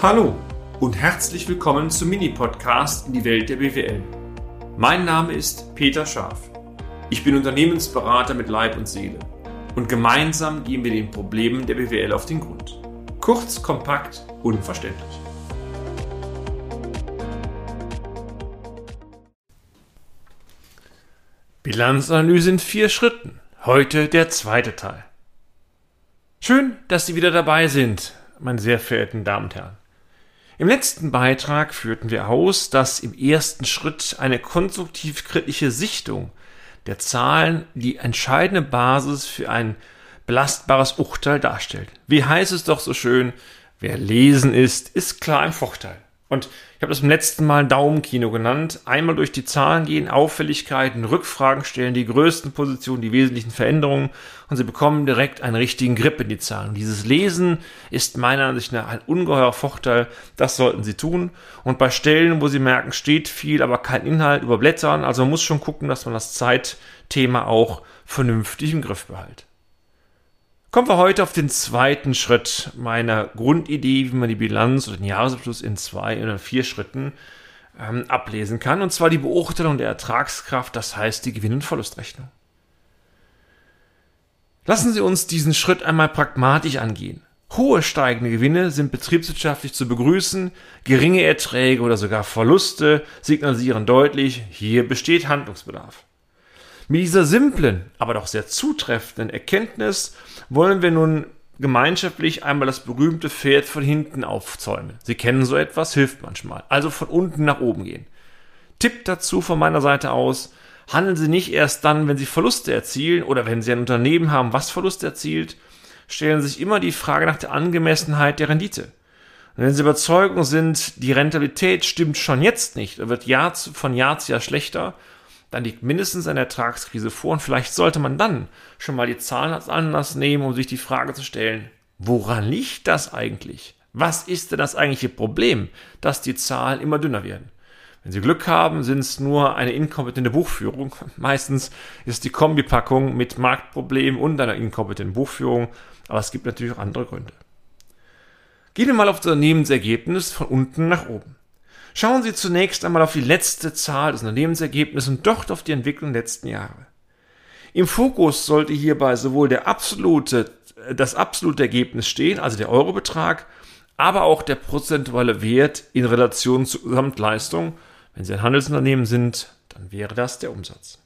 Hallo und herzlich willkommen zum Mini-Podcast in die Welt der BWL. Mein Name ist Peter Scharf. Ich bin Unternehmensberater mit Leib und Seele und gemeinsam gehen wir den Problemen der BWL auf den Grund. Kurz, kompakt, unverständlich. Bilanzanalyse in vier Schritten. Heute der zweite Teil. Schön, dass Sie wieder dabei sind, meine sehr verehrten Damen und Herren. Im letzten Beitrag führten wir aus, dass im ersten Schritt eine konstruktiv-kritische Sichtung der Zahlen die entscheidende Basis für ein belastbares Urteil darstellt. Wie heißt es doch so schön, wer lesen ist, ist klar im Vorteil. Und ich habe das im letzten Mal Daumenkino genannt. Einmal durch die Zahlen gehen, Auffälligkeiten, Rückfragen stellen, die größten Positionen, die wesentlichen Veränderungen und Sie bekommen direkt einen richtigen Grip in die Zahlen. Dieses Lesen ist meiner Ansicht nach ein ungeheurer Vorteil. Das sollten Sie tun. Und bei Stellen, wo Sie merken, steht viel, aber kein Inhalt, überblättern. Also man muss schon gucken, dass man das Zeitthema auch vernünftig im Griff behält. Kommen wir heute auf den zweiten Schritt meiner Grundidee, wie man die Bilanz oder den Jahresabschluss in zwei oder vier Schritten ähm, ablesen kann, und zwar die Beurteilung der Ertragskraft, das heißt die Gewinn- und Verlustrechnung. Lassen Sie uns diesen Schritt einmal pragmatisch angehen. Hohe steigende Gewinne sind betriebswirtschaftlich zu begrüßen, geringe Erträge oder sogar Verluste signalisieren deutlich, hier besteht Handlungsbedarf. Mit dieser simplen, aber doch sehr zutreffenden Erkenntnis wollen wir nun gemeinschaftlich einmal das berühmte Pferd von hinten aufzäumen. Sie kennen so etwas, hilft manchmal. Also von unten nach oben gehen. Tipp dazu von meiner Seite aus, handeln Sie nicht erst dann, wenn Sie Verluste erzielen oder wenn Sie ein Unternehmen haben, was Verluste erzielt, stellen Sie sich immer die Frage nach der Angemessenheit der Rendite. Und wenn Sie Überzeugung sind, die Rentabilität stimmt schon jetzt nicht, wird Jahr zu, von Jahr zu Jahr schlechter, dann liegt mindestens eine Ertragskrise vor und vielleicht sollte man dann schon mal die Zahlen als Anlass nehmen, um sich die Frage zu stellen, woran liegt das eigentlich? Was ist denn das eigentliche Problem, dass die Zahlen immer dünner werden? Wenn Sie Glück haben, sind es nur eine inkompetente Buchführung. Meistens ist die Kombipackung mit Marktproblemen und einer inkompetenten Buchführung, aber es gibt natürlich auch andere Gründe. Gehen wir mal auf das Unternehmensergebnis von unten nach oben. Schauen Sie zunächst einmal auf die letzte Zahl des Unternehmensergebnisses und dort auf die Entwicklung der letzten Jahre. Im Fokus sollte hierbei sowohl der absolute, das absolute Ergebnis stehen, also der Eurobetrag, aber auch der prozentuale Wert in Relation zur Gesamtleistung. Wenn Sie ein Handelsunternehmen sind, dann wäre das der Umsatz.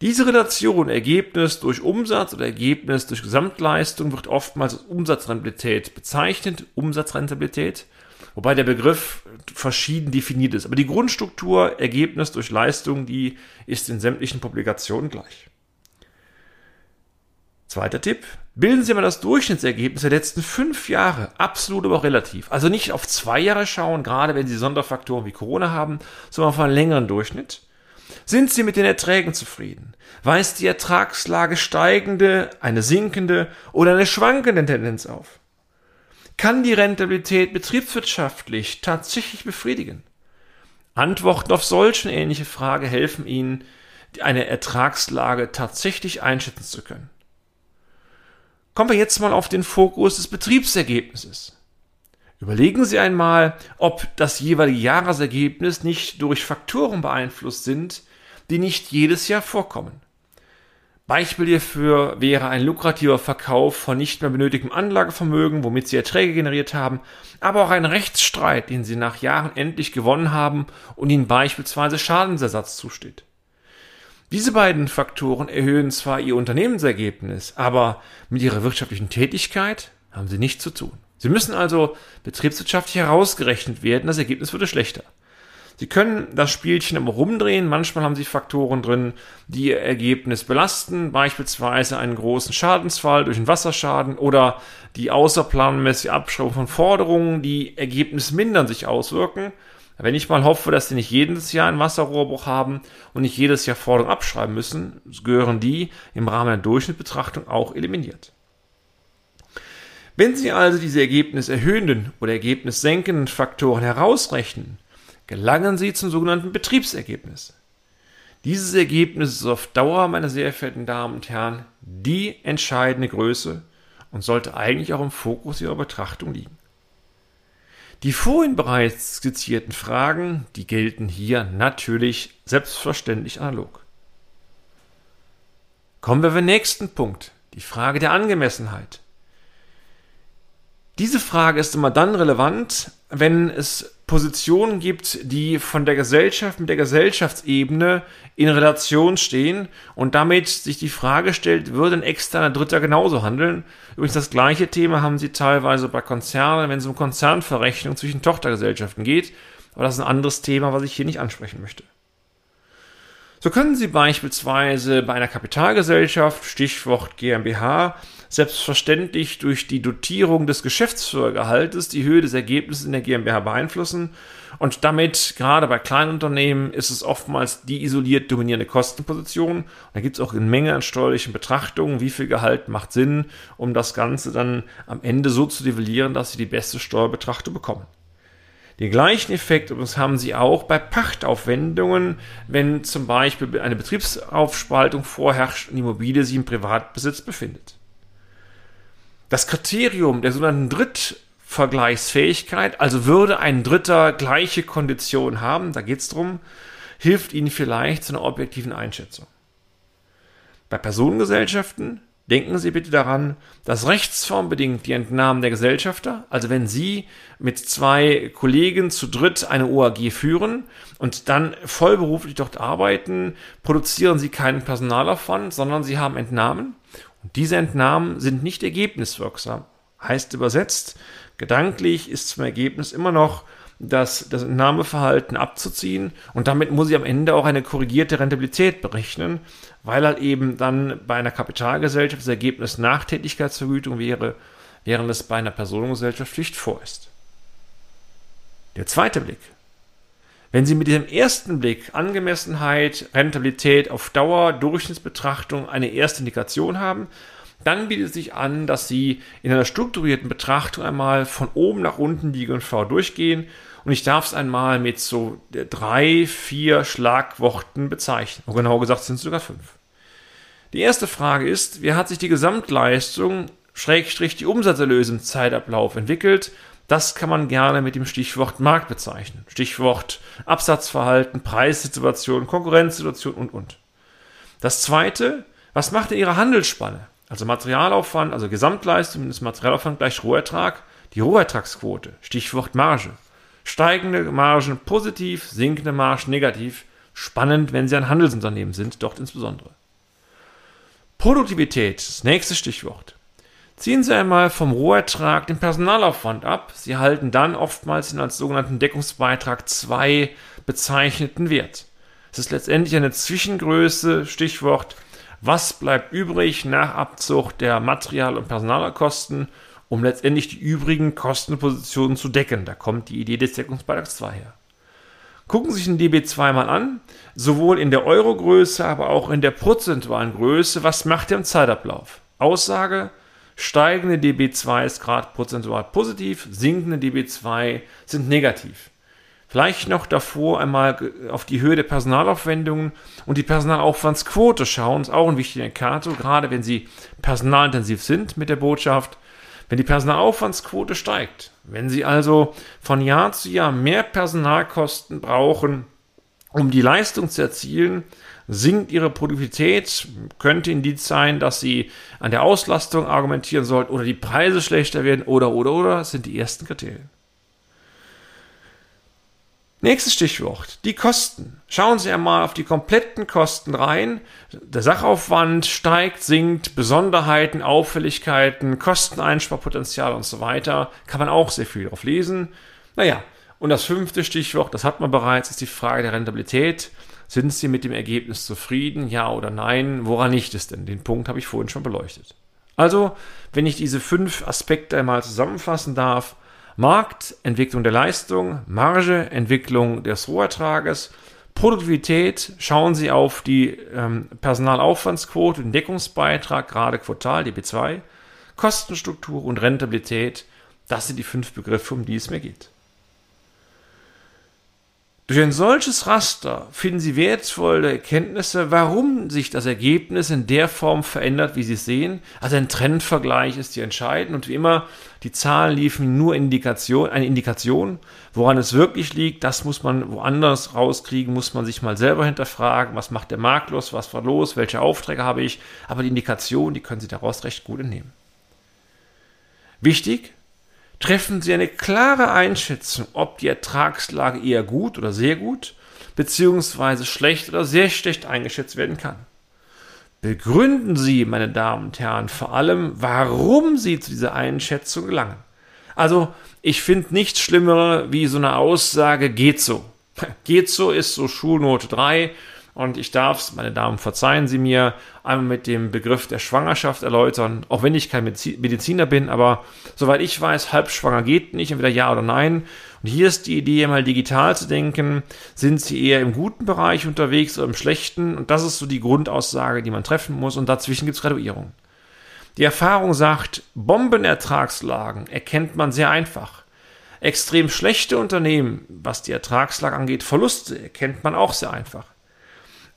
Diese Relation Ergebnis durch Umsatz oder Ergebnis durch Gesamtleistung wird oftmals als Umsatzrentabilität bezeichnet, Umsatzrentabilität wobei der Begriff verschieden definiert ist. Aber die Grundstruktur, Ergebnis durch Leistung, die ist in sämtlichen Publikationen gleich. Zweiter Tipp. Bilden Sie mal das Durchschnittsergebnis der letzten fünf Jahre, absolut aber auch relativ. Also nicht auf zwei Jahre schauen, gerade wenn Sie Sonderfaktoren wie Corona haben, sondern auf einen längeren Durchschnitt. Sind Sie mit den Erträgen zufrieden? Weist die Ertragslage steigende, eine sinkende oder eine schwankende Tendenz auf? Kann die Rentabilität betriebswirtschaftlich tatsächlich befriedigen? Antworten auf solche ähnliche Frage helfen Ihnen, eine Ertragslage tatsächlich einschätzen zu können. Kommen wir jetzt mal auf den Fokus des Betriebsergebnisses. Überlegen Sie einmal, ob das jeweilige Jahresergebnis nicht durch Faktoren beeinflusst sind, die nicht jedes Jahr vorkommen. Beispiel hierfür wäre ein lukrativer Verkauf von nicht mehr benötigtem Anlagevermögen, womit sie Erträge generiert haben, aber auch ein Rechtsstreit, den sie nach Jahren endlich gewonnen haben und ihnen beispielsweise Schadensersatz zusteht. Diese beiden Faktoren erhöhen zwar ihr Unternehmensergebnis, aber mit ihrer wirtschaftlichen Tätigkeit haben sie nichts zu tun. Sie müssen also betriebswirtschaftlich herausgerechnet werden, das Ergebnis würde schlechter. Sie können das Spielchen immer rumdrehen. Manchmal haben Sie Faktoren drin, die Ihr Ergebnis belasten, beispielsweise einen großen Schadensfall durch einen Wasserschaden oder die außerplanmäßige Abschreibung von Forderungen, die ergebnismindernd sich auswirken. Wenn ich mal hoffe, dass Sie nicht jedes Jahr einen Wasserrohrbruch haben und nicht jedes Jahr Forderungen abschreiben müssen, gehören die im Rahmen der Durchschnittsbetrachtung auch eliminiert. Wenn Sie also diese ergebniserhöhenden oder ergebnissenkenden Faktoren herausrechnen, gelangen Sie zum sogenannten Betriebsergebnis. Dieses Ergebnis ist auf Dauer, meine sehr verehrten Damen und Herren, die entscheidende Größe und sollte eigentlich auch im Fokus Ihrer Betrachtung liegen. Die vorhin bereits skizzierten Fragen, die gelten hier natürlich selbstverständlich analog. Kommen wir zum nächsten Punkt, die Frage der Angemessenheit. Diese Frage ist immer dann relevant, wenn es Positionen gibt, die von der Gesellschaft mit der Gesellschaftsebene in Relation stehen und damit sich die Frage stellt, würde ein externer Dritter genauso handeln? Übrigens das gleiche Thema haben sie teilweise bei Konzernen, wenn es um Konzernverrechnung zwischen Tochtergesellschaften geht, aber das ist ein anderes Thema, was ich hier nicht ansprechen möchte. So können Sie beispielsweise bei einer Kapitalgesellschaft, Stichwort GmbH, selbstverständlich durch die Dotierung des Geschäftsführergehaltes die Höhe des Ergebnisses in der GmbH beeinflussen. Und damit, gerade bei kleinen Unternehmen, ist es oftmals die isoliert dominierende Kostenposition. Da gibt es auch eine Menge an steuerlichen Betrachtungen, wie viel Gehalt macht Sinn, um das Ganze dann am Ende so zu nivellieren, dass Sie die beste Steuerbetrachtung bekommen. Den gleichen Effekt übrigens haben Sie auch bei Pachtaufwendungen, wenn zum Beispiel eine Betriebsaufspaltung vorherrscht und die Immobilie sich im Privatbesitz befindet. Das Kriterium der sogenannten Drittvergleichsfähigkeit, also würde ein Dritter gleiche Konditionen haben, da geht es darum, hilft Ihnen vielleicht zu einer objektiven Einschätzung. Bei Personengesellschaften denken Sie bitte daran, dass rechtsformbedingt die Entnahmen der Gesellschafter, also wenn Sie mit zwei Kollegen zu dritt eine OAG führen und dann vollberuflich dort arbeiten, produzieren Sie keinen Personalaufwand, sondern Sie haben Entnahmen und diese Entnahmen sind nicht ergebniswirksam. Heißt übersetzt, gedanklich ist zum Ergebnis immer noch das, das Entnahmeverhalten abzuziehen und damit muss ich am Ende auch eine korrigierte Rentabilität berechnen, weil halt eben dann bei einer Kapitalgesellschaft das Ergebnis nach Tätigkeitsvergütung wäre, während es bei einer Personengesellschaft Pflicht vor ist. Der zweite Blick wenn Sie mit diesem ersten Blick Angemessenheit, Rentabilität auf Dauer, Durchschnittsbetrachtung eine erste Indikation haben, dann bietet es sich an, dass Sie in einer strukturierten Betrachtung einmal von oben nach unten die GV durchgehen und ich darf es einmal mit so drei, vier Schlagworten bezeichnen. Und genau gesagt sind es sogar fünf. Die erste Frage ist, wie hat sich die Gesamtleistung, Schrägstrich die Umsatzerlöse im Zeitablauf entwickelt das kann man gerne mit dem Stichwort Markt bezeichnen. Stichwort Absatzverhalten, Preissituation, Konkurrenzsituation und, und. Das zweite, was macht denn Ihre Handelsspanne? Also Materialaufwand, also Gesamtleistung minus Materialaufwand gleich Rohertrag, die Rohertragsquote, Stichwort Marge. Steigende Margen positiv, sinkende Margen negativ. Spannend, wenn Sie ein Handelsunternehmen sind, dort insbesondere. Produktivität, das nächste Stichwort. Ziehen Sie einmal vom Rohertrag den Personalaufwand ab. Sie halten dann oftmals den als sogenannten Deckungsbeitrag 2 bezeichneten Wert. Es ist letztendlich eine Zwischengröße, Stichwort, was bleibt übrig nach Abzug der Material- und Personalkosten, um letztendlich die übrigen Kostenpositionen zu decken. Da kommt die Idee des Deckungsbeitrags 2 her. Gucken Sie sich den DB2 mal an, sowohl in der Eurogröße, aber auch in der prozentualen Größe. Was macht er im Zeitablauf? Aussage, Steigende DB2 ist gerade prozentual positiv, sinkende DB2 sind negativ. Vielleicht noch davor einmal auf die Höhe der Personalaufwendungen und die Personalaufwandsquote schauen, ist auch ein wichtiger Indikator, gerade wenn Sie personalintensiv sind mit der Botschaft. Wenn die Personalaufwandsquote steigt, wenn Sie also von Jahr zu Jahr mehr Personalkosten brauchen, um die Leistung zu erzielen, sinkt ihre Produktivität, könnte Indiz sein, dass sie an der Auslastung argumentieren sollten oder die Preise schlechter werden oder oder oder, das sind die ersten Kriterien. Nächstes Stichwort, die Kosten. Schauen Sie einmal auf die kompletten Kosten rein. Der Sachaufwand steigt, sinkt, Besonderheiten, Auffälligkeiten, Kosteneinsparpotenzial und so weiter. Kann man auch sehr viel drauf lesen. Naja, und das fünfte Stichwort, das hat man bereits, ist die Frage der Rentabilität. Sind Sie mit dem Ergebnis zufrieden? Ja oder nein? Woran liegt es denn? Den Punkt habe ich vorhin schon beleuchtet. Also, wenn ich diese fünf Aspekte einmal zusammenfassen darf, Markt, Entwicklung der Leistung, Marge, Entwicklung des Rohertrages, Produktivität, schauen Sie auf die ähm, Personalaufwandsquote, den Deckungsbeitrag, gerade Quartal, DB2, Kostenstruktur und Rentabilität, das sind die fünf Begriffe, um die es mir geht. Durch ein solches Raster finden Sie wertvolle Erkenntnisse, warum sich das Ergebnis in der Form verändert, wie Sie es sehen. Also ein Trendvergleich ist hier entscheidend und wie immer, die Zahlen liefen nur Indikation, eine Indikation. Woran es wirklich liegt, das muss man woanders rauskriegen, muss man sich mal selber hinterfragen, was macht der Markt los, was war los, welche Aufträge habe ich. Aber die Indikation, die können Sie daraus recht gut entnehmen. Wichtig, treffen Sie eine klare Einschätzung, ob die Ertragslage eher gut oder sehr gut, beziehungsweise schlecht oder sehr schlecht eingeschätzt werden kann. Begründen Sie, meine Damen und Herren, vor allem, warum Sie zu dieser Einschätzung gelangen. Also, ich finde nichts Schlimmeres wie so eine Aussage, geht so. Geht so ist so Schulnote 3 und ich darf es, meine Damen, verzeihen Sie mir, einmal mit dem Begriff der Schwangerschaft erläutern, auch wenn ich kein Mediziner bin, aber soweit ich weiß, halbschwanger geht nicht, entweder ja oder nein. Und hier ist die Idee, mal digital zu denken, sind Sie eher im guten Bereich unterwegs oder im schlechten? Und das ist so die Grundaussage, die man treffen muss. Und dazwischen gibt es Graduierung. Die Erfahrung sagt, Bombenertragslagen erkennt man sehr einfach. Extrem schlechte Unternehmen, was die Ertragslage angeht, Verluste erkennt man auch sehr einfach.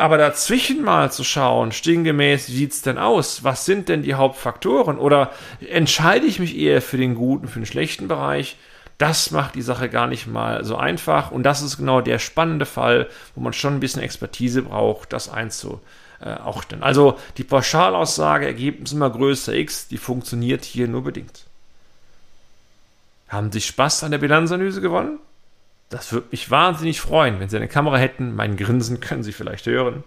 Aber dazwischen mal zu schauen, stimmgemäß, wie sieht's denn aus? Was sind denn die Hauptfaktoren? Oder entscheide ich mich eher für den guten, für den schlechten Bereich? Das macht die Sache gar nicht mal so einfach. Und das ist genau der spannende Fall, wo man schon ein bisschen Expertise braucht, das einzuordnen. Also die Pauschalaussage, Ergebnis immer größer X, die funktioniert hier nur bedingt. Haben Sie Spaß an der Bilanzanalyse gewonnen? Das würde mich wahnsinnig freuen, wenn Sie eine Kamera hätten. Mein Grinsen können Sie vielleicht hören.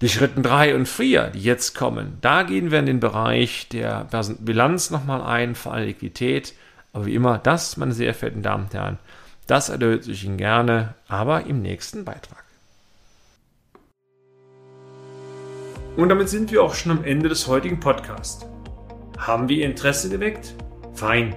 Die Schritten 3 und 4, die jetzt kommen, da gehen wir in den Bereich der Bilanz nochmal ein, vor allem Liquidität. Aber wie immer, das, meine sehr verehrten Damen und Herren, das erlöse ich Ihnen gerne, aber im nächsten Beitrag. Und damit sind wir auch schon am Ende des heutigen Podcasts. Haben wir Ihr Interesse geweckt? Fein